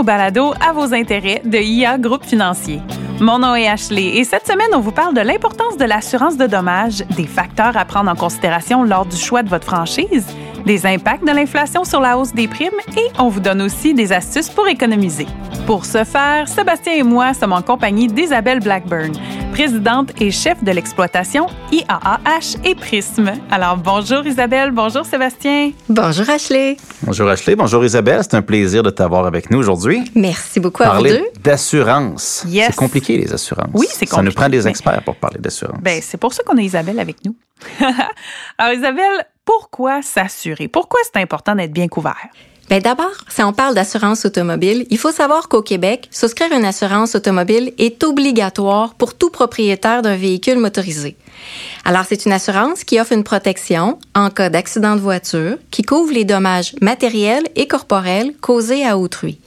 au balado À vos intérêts de IA Groupe Financier. Mon nom est Ashley et cette semaine, on vous parle de l'importance de l'assurance de dommages, des facteurs à prendre en considération lors du choix de votre franchise, des impacts de l'inflation sur la hausse des primes et on vous donne aussi des astuces pour économiser. Pour ce faire, Sébastien et moi sommes en compagnie d'Isabelle Blackburn, présidente et chef de l'exploitation IAAH et Prisme. Alors bonjour Isabelle, bonjour Sébastien. Bonjour Ashley. Bonjour Ashley, bonjour Isabelle, c'est un plaisir de t'avoir avec nous aujourd'hui. Merci beaucoup à vous deux. d'assurance. Yes. C'est compliqué les assurances. Oui, c'est compliqué. Ça nous prend des experts pour parler d'assurance. Ben, c'est pour ça qu'on a Isabelle avec nous. Alors Isabelle, pourquoi s'assurer? Pourquoi c'est important d'être bien couvert? Bien, d'abord, si on parle d'assurance automobile, il faut savoir qu'au Québec, souscrire une assurance automobile est obligatoire pour tout propriétaire d'un véhicule motorisé. Alors, c'est une assurance qui offre une protection en cas d'accident de voiture, qui couvre les dommages matériels et corporels causés à autrui.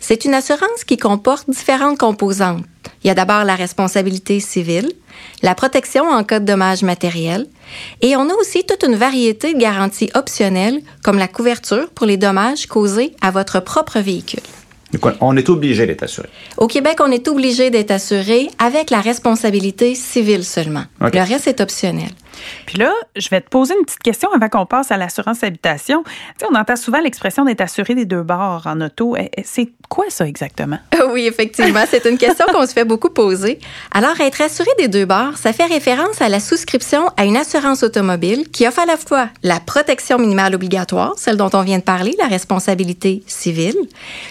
C'est une assurance qui comporte différentes composantes. Il y a d'abord la responsabilité civile, la protection en cas de dommages matériels, et on a aussi toute une variété de garanties optionnelles, comme la couverture pour les dommages causés à votre propre véhicule. on est obligé d'être assuré. Au Québec, on est obligé d'être assuré avec la responsabilité civile seulement. Le reste est optionnel. Puis là, je vais te poser une petite question avant qu'on passe à l'assurance habitation. Tu sais, on entend souvent l'expression d'être assuré des deux bords en auto. Eh, eh, c'est quoi ça exactement? Oui, effectivement, c'est une question qu'on se fait beaucoup poser. Alors, être assuré des deux bords, ça fait référence à la souscription à une assurance automobile qui offre à la fois la protection minimale obligatoire, celle dont on vient de parler, la responsabilité civile,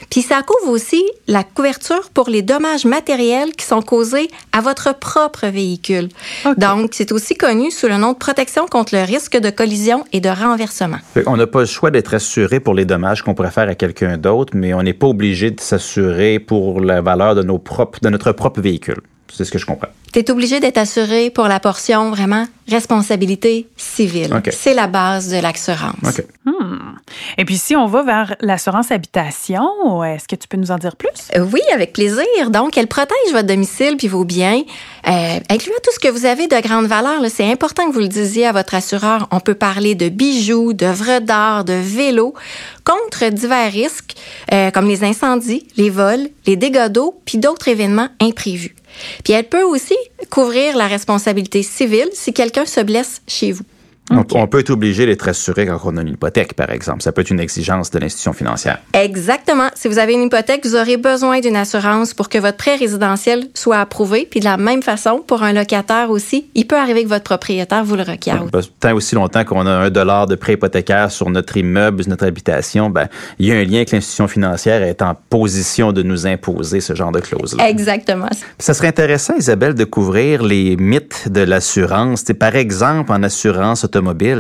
puis ça couvre aussi la couverture pour les dommages matériels qui sont causés à votre propre véhicule. Donc, c'est aussi connu sous le nom de protection contre le risque de collision et de renversement. On n'a pas le choix d'être assuré pour les dommages qu'on pourrait faire à quelqu'un d'autre, mais on n'est pas obligé de s'assurer pour la valeur de, nos propres, de notre propre véhicule. C'est ce que je comprends. Tu es obligé d'être assuré pour la portion vraiment responsabilité civile. C'est la base de l'assurance. Hmm. Et puis, si on va vers l'assurance habitation, est-ce que tu peux nous en dire plus? Euh, oui, avec plaisir. Donc, elle protège votre domicile puis vos biens, euh, incluant tout ce que vous avez de grande valeur. C'est important que vous le disiez à votre assureur. On peut parler de bijoux, d'œuvres d'art, de vélos, contre divers risques euh, comme les incendies, les vols, les dégâts d'eau, puis d'autres événements imprévus. Puis elle peut aussi couvrir la responsabilité civile si quelqu'un se blesse chez vous. On peut être obligé d'être assuré quand on a une hypothèque, par exemple. Ça peut être une exigence de l'institution financière. Exactement. Si vous avez une hypothèque, vous aurez besoin d'une assurance pour que votre prêt résidentiel soit approuvé. Puis de la même façon, pour un locataire aussi, il peut arriver que votre propriétaire vous le requiert. tant aussi longtemps qu'on a un dollar de prêt hypothécaire sur notre immeuble, notre habitation, ben, il y a un lien avec l'institution financière est en position de nous imposer ce genre de clause-là. Exactement. Ça serait intéressant, Isabelle, de couvrir les mythes de l'assurance. Par exemple, en assurance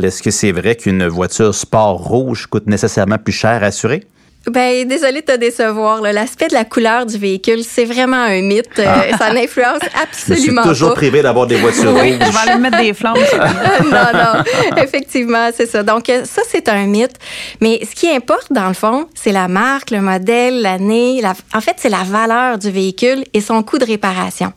est-ce que c'est vrai qu'une voiture sport rouge coûte nécessairement plus cher à assurer? Ben, désolé de te décevoir. L'aspect de la couleur du véhicule, c'est vraiment un mythe. Euh, ah. Ça n'influence absolument pas. Je suis toujours privé d'avoir des voitures rouges. Je vais aller mettre des flammes. non, non. Effectivement, c'est ça. Donc, euh, ça, c'est un mythe. Mais ce qui importe, dans le fond, c'est la marque, le modèle, l'année. En fait, c'est la valeur du véhicule et son coût de réparation.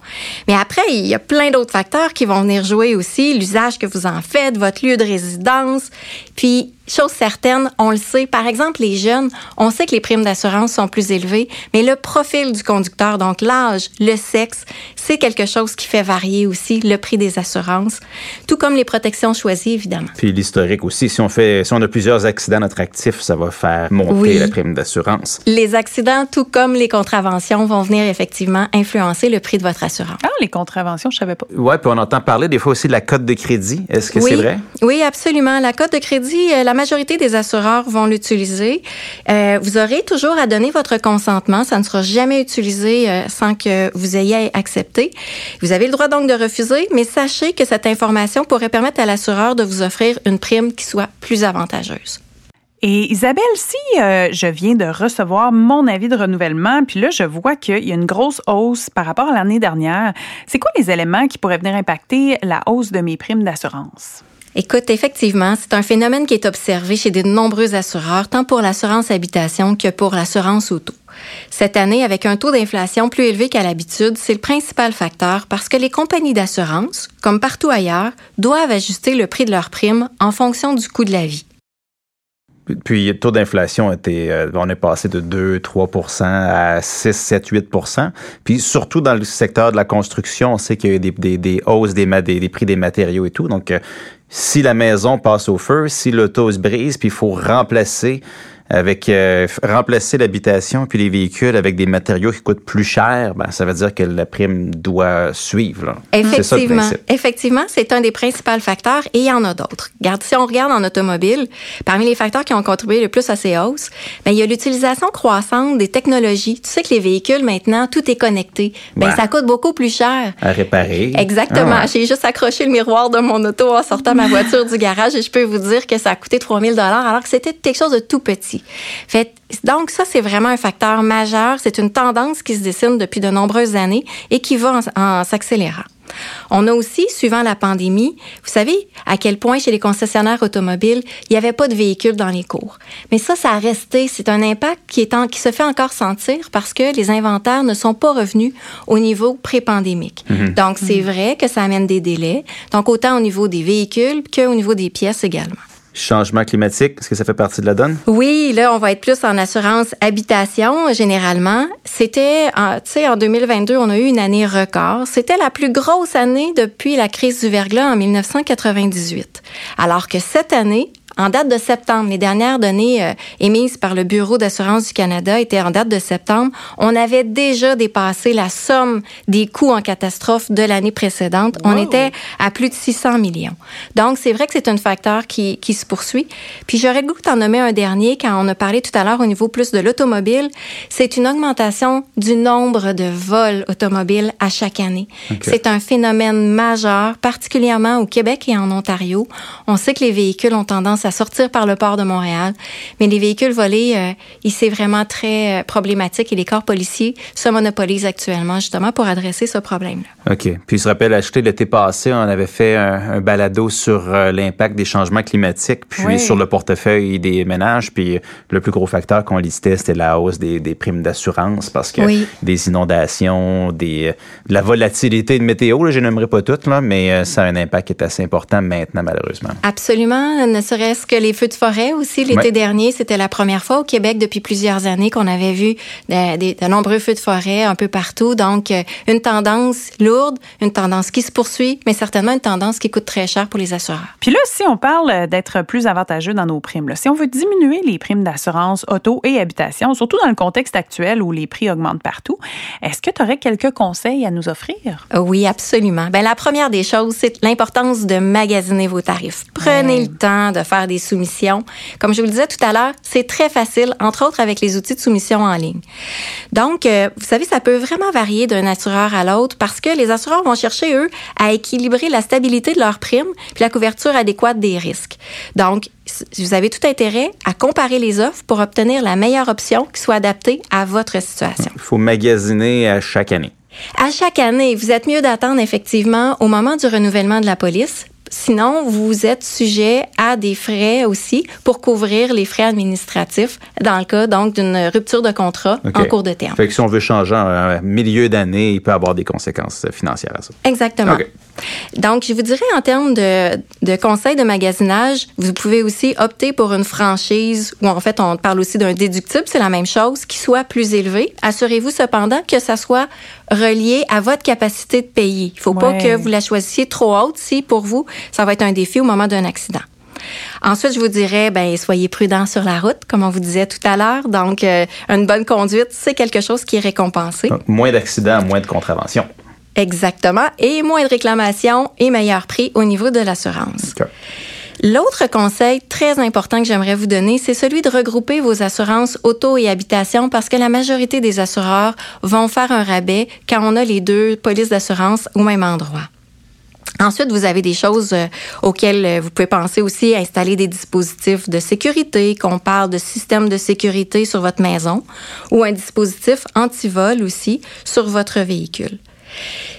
Mais après, il y a plein d'autres facteurs qui vont venir jouer aussi. L'usage que vous en faites, votre lieu de résidence. Puis, Chose certaine, on le sait. Par exemple, les jeunes, on sait que les primes d'assurance sont plus élevées, mais le profil du conducteur, donc l'âge, le sexe, c'est quelque chose qui fait varier aussi le prix des assurances, tout comme les protections choisies, évidemment. Puis l'historique aussi. Si on fait, si on a plusieurs accidents à notre actif, ça va faire monter la prime d'assurance. Les accidents, tout comme les contraventions, vont venir effectivement influencer le prix de votre assurance. Ah, les contraventions, je savais pas. Ouais, puis on entend parler des fois aussi de la cote de crédit. Est-ce que c'est vrai? Oui, absolument. La cote de crédit, la la majorité des assureurs vont l'utiliser. Euh, vous aurez toujours à donner votre consentement. Ça ne sera jamais utilisé euh, sans que vous ayez accepté. Vous avez le droit donc de refuser, mais sachez que cette information pourrait permettre à l'assureur de vous offrir une prime qui soit plus avantageuse. Et Isabelle, si euh, je viens de recevoir mon avis de renouvellement, puis là, je vois qu'il y a une grosse hausse par rapport à l'année dernière, c'est quoi les éléments qui pourraient venir impacter la hausse de mes primes d'assurance? Écoute, effectivement, c'est un phénomène qui est observé chez de nombreux assureurs, tant pour l'assurance habitation que pour l'assurance auto. Cette année, avec un taux d'inflation plus élevé qu'à l'habitude, c'est le principal facteur parce que les compagnies d'assurance, comme partout ailleurs, doivent ajuster le prix de leurs primes en fonction du coût de la vie. Puis le taux d'inflation était, euh, on est passé de 2-3% à 6, 7, 8% Puis surtout dans le secteur de la construction, on sait qu'il y a eu des, hausses des, des, des, prix des matériaux et tout. Donc, euh, si la maison passe au feu, si l'auto se brise, puis il faut remplacer avec euh, remplacer l'habitation puis les véhicules avec des matériaux qui coûtent plus cher, ben, ça veut dire que la prime doit suivre. Effectivement, effectivement, c'est un des principaux facteurs et il y en a d'autres. Regarde, si on regarde en automobile, parmi les facteurs qui ont contribué le plus à ces hausses, ben, il y a l'utilisation croissante des technologies. Tu sais que les véhicules maintenant, tout est connecté. Ben, ça coûte beaucoup plus cher. À réparer. Exactement. Ah J'ai juste accroché le miroir de mon auto en sortant ma voiture du garage et je peux vous dire que ça a coûté 3000 dollars alors que c'était quelque chose de tout petit. Fait, donc ça, c'est vraiment un facteur majeur. C'est une tendance qui se dessine depuis de nombreuses années et qui va en, s'accélérant. On a aussi, suivant la pandémie, vous savez à quel point chez les concessionnaires automobiles, il n'y avait pas de véhicules dans les cours. Mais ça, ça a resté. C'est un impact qui, est qui se fait encore sentir parce que les inventaires ne sont pas revenus au niveau pré-pandémique. Mm-hmm. Donc, c'est mm-hmm. vrai que ça amène des délais. Donc, autant au niveau des véhicules qu'au niveau des pièces également. Changement climatique, est-ce que ça fait partie de la donne? Oui, là, on va être plus en assurance habitation, généralement. C'était, tu sais, en 2022, on a eu une année record. C'était la plus grosse année depuis la crise du verglas en 1998. Alors que cette année, en date de septembre, les dernières données euh, émises par le Bureau d'assurance du Canada étaient en date de septembre. On avait déjà dépassé la somme des coûts en catastrophe de l'année précédente. On était à plus de 600 millions. Donc, c'est vrai que c'est un facteur qui, qui se poursuit. Puis, j'aurais le goût d'en nommer un dernier quand on a parlé tout à l'heure au niveau plus de l'automobile. C'est une augmentation du nombre de vols automobiles à chaque année. C'est un phénomène majeur, particulièrement au Québec et en Ontario. On sait que les véhicules ont tendance à sortir par le port de Montréal. Mais les véhicules volés, euh, c'est vraiment très euh, problématique et les corps policiers se monopolisent actuellement justement pour adresser ce problème-là. OK. Puis je rappelle, l'été passé, on avait fait un, balado sur euh, l'impact des changements climatiques, puis sur le portefeuille des ménages. Puis le plus gros facteur qu'on listait, c'était la hausse des, primes d'assurance parce que des inondations, des, de la volatilité de météo, je n'aimerais pas toutes, là, mais ça a un impact qui est assez important maintenant, malheureusement. Absolument. Ne serait est-ce que les feux de forêt aussi, l'été dernier, c'était la première fois au Québec depuis plusieurs années qu'on avait vu de, nombreux feux de forêt un peu partout? Donc, euh, une tendance lourde, une tendance qui se poursuit, mais certainement une tendance qui coûte très cher pour les assureurs. Puis là, si on parle d'être plus avantageux dans nos primes, si on veut diminuer les primes d'assurance auto et habitation, surtout dans le contexte actuel où les prix augmentent partout, est-ce que tu aurais quelques conseils à nous offrir? Oui, absolument. Ben, la première des choses, c'est l'importance de magasiner vos tarifs. Prenez le temps de faire des soumissions. Comme je vous le disais tout à l'heure, c'est très facile, entre autres avec les outils de soumission en ligne. Donc, euh, vous savez, ça peut vraiment varier d'un assureur à l'autre parce que les assureurs vont chercher, eux, à équilibrer la stabilité de leur prime puis la couverture adéquate des risques. Donc, vous avez tout intérêt à comparer les offres pour obtenir la meilleure option qui soit adaptée à votre situation. Il faut magasiner à chaque année. À chaque année, vous êtes mieux d'attendre effectivement au moment du renouvellement de la police Sinon, vous êtes sujet à des frais aussi pour couvrir les frais administratifs dans le cas donc d'une rupture de contrat en cours de terme. Fait que si on veut changer en milieu d'année, il peut avoir des conséquences financières à ça. Exactement. Donc, je vous dirais en termes de, de conseils de magasinage, vous pouvez aussi opter pour une franchise ou en fait, on parle aussi d'un déductible, c'est la même chose, qui soit plus élevé. Assurez-vous cependant que ça soit relié à votre capacité de payer. Il faut pas que vous la choisissiez trop haute si pour vous, ça va être un défi au moment d'un accident. Ensuite, je vous dirais, ben, soyez prudent sur la route, comme on vous disait tout à l'heure. Donc, euh, une bonne conduite, c'est quelque chose qui est récompensé. moins d'accidents, moins de contraventions. Exactement. Et moins de réclamations et meilleur prix au niveau de l'assurance. L'autre conseil très important que j'aimerais vous donner, c'est celui de regrouper vos assurances auto et habitation parce que la majorité des assureurs vont faire un rabais quand on a les deux polices d'assurance au même endroit. Ensuite, vous avez des choses euh, auxquelles euh, vous pouvez penser aussi, installer des dispositifs de sécurité, qu'on parle de système de sécurité sur votre maison ou un dispositif anti-vol aussi sur votre véhicule.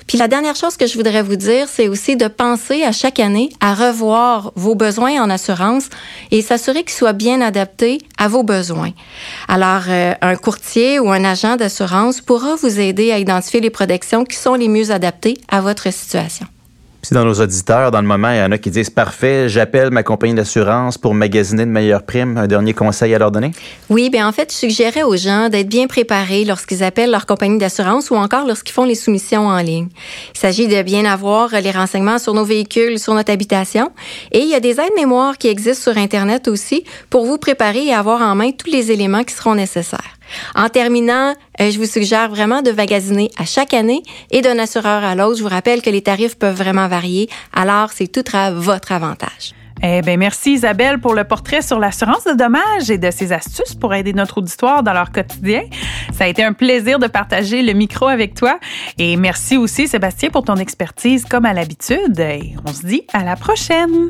Puis la dernière chose que je voudrais vous dire, c'est aussi de penser à chaque année à revoir vos besoins en assurance et s'assurer qu'ils soient bien adaptés à vos besoins. Alors, euh, un courtier ou un agent d'assurance pourra vous aider à identifier les protections qui sont les mieux adaptées à votre situation. Si dans nos auditeurs, dans le moment, il y en a qui disent parfait, j'appelle ma compagnie d'assurance pour magasiner de meilleures primes, un dernier conseil à leur donner? Oui, bien en fait, je suggérais aux gens d'être bien préparés lorsqu'ils appellent leur compagnie d'assurance ou encore lorsqu'ils font les soumissions en ligne. Il s'agit de bien avoir les renseignements sur nos véhicules, sur notre habitation. Et il y a des aides-mémoires qui existent sur Internet aussi pour vous préparer et avoir en main tous les éléments qui seront nécessaires. En terminant, euh, je vous suggère vraiment de magasiner à chaque année et d'un assureur à l'autre. Je vous rappelle que les tarifs peuvent vraiment varier, alors c'est tout à votre avantage. Eh bien, merci Isabelle pour le portrait sur l'assurance de dommages et de ses astuces pour aider notre auditoire dans leur quotidien. Ça a été un plaisir de partager le micro avec toi. Et merci aussi Sébastien pour ton expertise comme à l'habitude. Et on se dit à la prochaine.